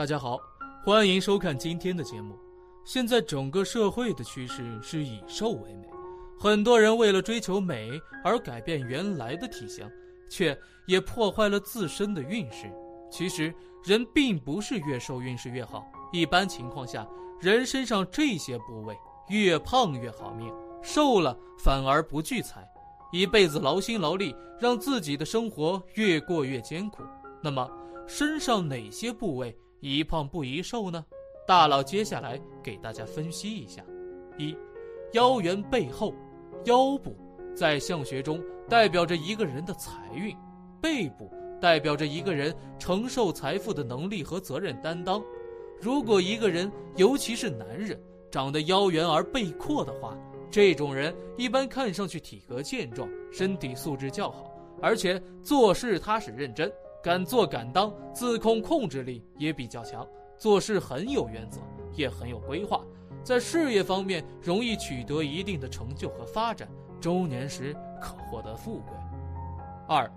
大家好，欢迎收看今天的节目。现在整个社会的趋势是以瘦为美，很多人为了追求美而改变原来的体型，却也破坏了自身的运势。其实人并不是越瘦运势越好，一般情况下，人身上这些部位越胖越好命，瘦了反而不聚财，一辈子劳心劳力，让自己的生活越过越艰苦。那么身上哪些部位？宜胖不宜瘦呢？大佬接下来给大家分析一下：一，腰圆背后，腰部在相学中代表着一个人的财运，背部代表着一个人承受财富的能力和责任担当。如果一个人，尤其是男人，长得腰圆而背阔的话，这种人一般看上去体格健壮，身体素质较好，而且做事踏实认真。敢做敢当，自控控制力也比较强，做事很有原则，也很有规划，在事业方面容易取得一定的成就和发展，中年时可获得富贵。二，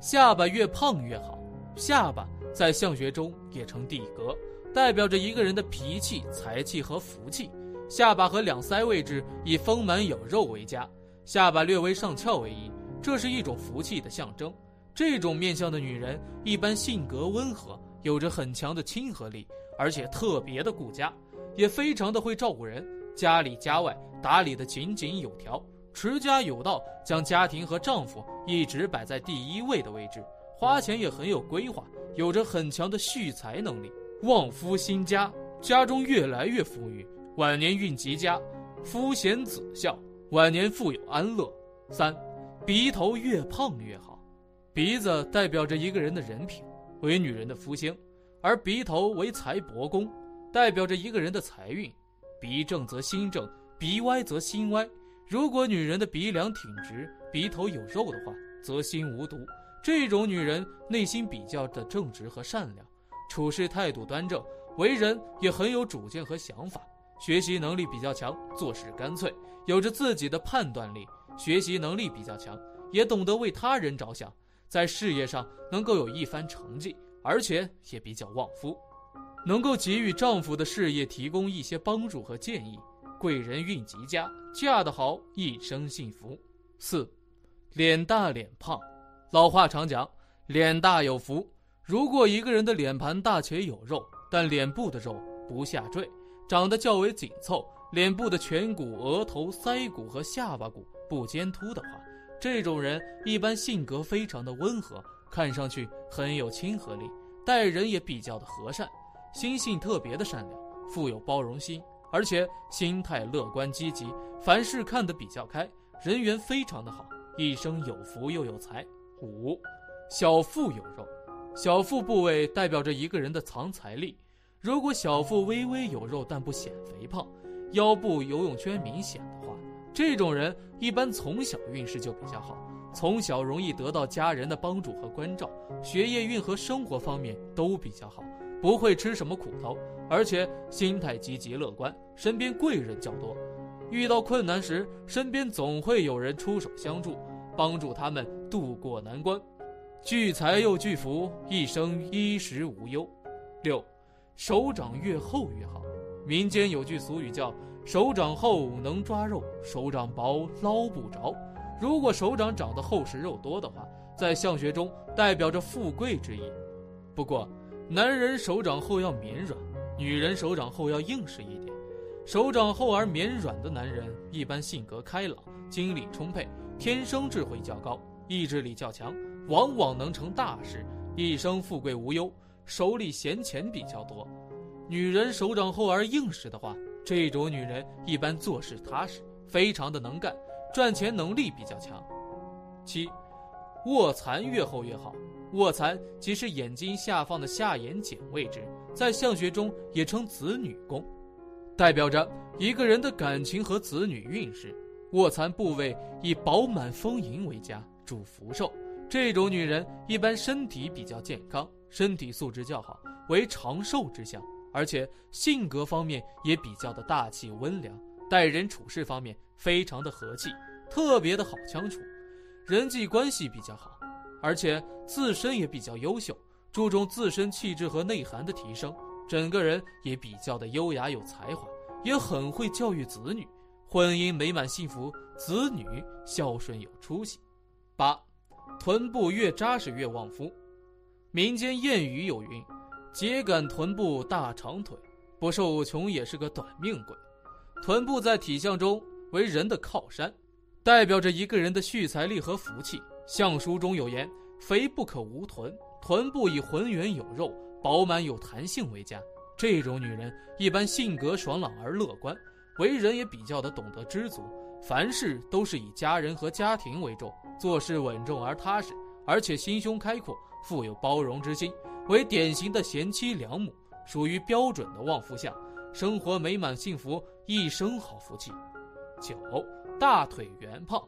下巴越胖越好，下巴在相学中也称地格，代表着一个人的脾气、财气和福气。下巴和两腮位置以丰满有肉为佳，下巴略微上翘为宜，这是一种福气的象征。这种面相的女人一般性格温和，有着很强的亲和力，而且特别的顾家，也非常的会照顾人，家里家外打理的井井有条，持家有道，将家庭和丈夫一直摆在第一位的位置，花钱也很有规划，有着很强的蓄财能力，旺夫兴家，家中越来越富裕，晚年运极佳，夫贤子孝，晚年富有安乐。三，鼻头越胖越好。鼻子代表着一个人的人品，为女人的福星，而鼻头为财帛宫，代表着一个人的财运。鼻正则心正，鼻歪则心歪。如果女人的鼻梁挺直，鼻头有肉的话，则心无毒。这种女人内心比较的正直和善良，处事态度端正，为人也很有主见和想法，学习能力比较强，做事干脆，有着自己的判断力，学习能力比较强，也懂得为他人着想。在事业上能够有一番成绩，而且也比较旺夫，能够给予丈夫的事业提供一些帮助和建议，贵人运极佳，嫁得好一生幸福。四，脸大脸胖，老话常讲，脸大有福。如果一个人的脸盘大且有肉，但脸部的肉不下坠，长得较为紧凑，脸部的颧骨、额头、腮骨和下巴骨不尖凸的话。这种人一般性格非常的温和，看上去很有亲和力，待人也比较的和善，心性特别的善良，富有包容心，而且心态乐观积极，凡事看得比较开，人缘非常的好，一生有福又有财。五，小腹有肉，小腹部位代表着一个人的藏财力，如果小腹微微有肉但不显肥胖，腰部游泳圈明显的。这种人一般从小运势就比较好，从小容易得到家人的帮助和关照，学业运和生活方面都比较好，不会吃什么苦头，而且心态积极乐观，身边贵人较多，遇到困难时身边总会有人出手相助，帮助他们渡过难关，聚财又聚福，一生衣食无忧。六，手掌越厚越好，民间有句俗语叫。手掌厚能抓肉，手掌薄捞不着。如果手掌长得厚实肉多的话，在相学中代表着富贵之意。不过，男人手掌厚要绵软，女人手掌厚要硬实一点。手掌厚而绵软的男人一般性格开朗，精力充沛，天生智慧较高，意志力较强，往往能成大事，一生富贵无忧，手里闲钱比较多。女人手掌厚而硬实的话。这种女人一般做事踏实，非常的能干，赚钱能力比较强。七，卧蚕越厚越好。卧蚕即是眼睛下方的下眼睑位置，在相学中也称子女宫，代表着一个人的感情和子女运势。卧蚕部位以饱满丰盈为佳，主福寿。这种女人一般身体比较健康，身体素质较好，为长寿之相。而且性格方面也比较的大气温良，待人处事方面非常的和气，特别的好相处，人际关系比较好，而且自身也比较优秀，注重自身气质和内涵的提升，整个人也比较的优雅有才华，也很会教育子女，婚姻美满幸福，子女孝顺有出息。八，臀部越扎实越旺夫。民间谚语有云：“秸秆臀部大长腿，不受穷也是个短命鬼。”臀部在体相中为人的靠山，代表着一个人的蓄财力和福气。相书中有言：“肥不可无臀，臀部以浑圆有肉。”饱满有弹性为佳，这种女人一般性格爽朗而乐观，为人也比较的懂得知足，凡事都是以家人和家庭为重，做事稳重而踏实，而且心胸开阔，富有包容之心，为典型的贤妻良母，属于标准的旺夫相，生活美满幸福，一生好福气。九，大腿圆胖，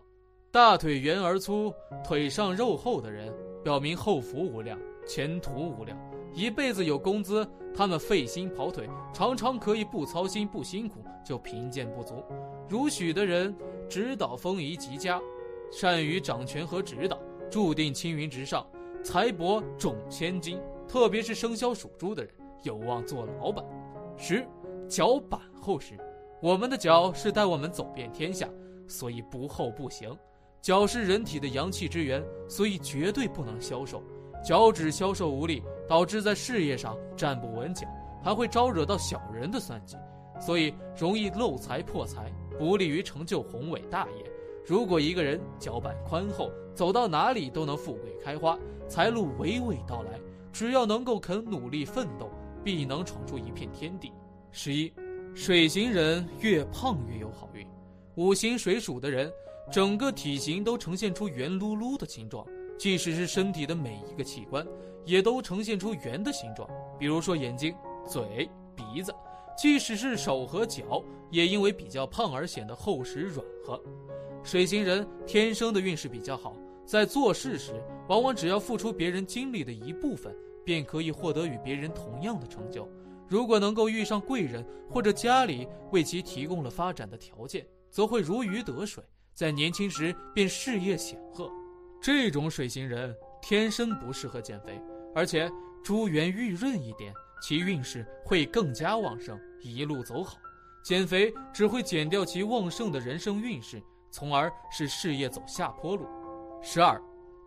大腿圆而粗，腿上肉厚的人，表明后福无量，前途无量。一辈子有工资，他们费心跑腿，常常可以不操心不辛苦就贫贱不足。如许的人，指导风仪极佳，善于掌权和指导，注定青云直上，财帛重千斤。特别是生肖属猪的人，有望做老板。十，脚板厚实。我们的脚是带我们走遍天下，所以不厚不行。脚是人体的阳气之源，所以绝对不能消瘦。脚趾消瘦无力。导致在事业上站不稳脚，还会招惹到小人的算计，所以容易漏财破财，不利于成就宏伟大业。如果一个人脚板宽厚，走到哪里都能富贵开花，财路娓娓道来。只要能够肯努力奋斗，必能闯出一片天地。十一，水型人越胖越有好运。五行水属的人，整个体型都呈现出圆碌碌的形状。即使是身体的每一个器官，也都呈现出圆的形状，比如说眼睛、嘴、鼻子；即使是手和脚，也因为比较胖而显得厚实软和。水型人天生的运势比较好，在做事时，往往只要付出别人精力的一部分，便可以获得与别人同样的成就。如果能够遇上贵人，或者家里为其提供了发展的条件，则会如鱼得水，在年轻时便事业显赫。这种水型人天生不适合减肥，而且珠圆玉润一点，其运势会更加旺盛，一路走好。减肥只会减掉其旺盛的人生运势，从而使事业走下坡路。十二，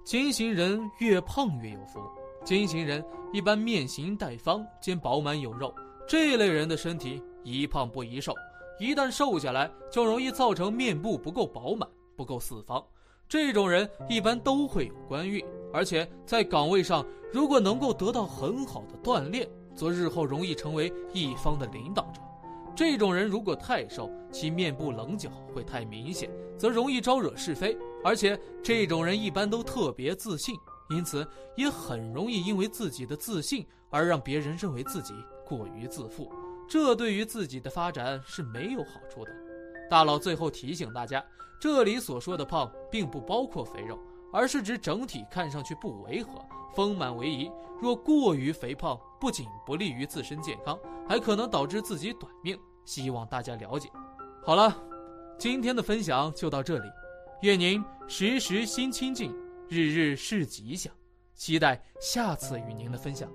金型人越胖越有福。金型人一般面型带方，兼饱满有肉，这类人的身体宜胖不宜瘦，一旦瘦下来，就容易造成面部不够饱满，不够四方。这种人一般都会有官运，而且在岗位上如果能够得到很好的锻炼，则日后容易成为一方的领导者。这种人如果太瘦，其面部棱角会太明显，则容易招惹是非。而且这种人一般都特别自信，因此也很容易因为自己的自信而让别人认为自己过于自负，这对于自己的发展是没有好处的。大佬最后提醒大家。这里所说的胖，并不包括肥肉，而是指整体看上去不违和、丰满为宜。若过于肥胖，不仅不利于自身健康，还可能导致自己短命。希望大家了解。好了，今天的分享就到这里，愿您时时心清静，日日是吉祥。期待下次与您的分享。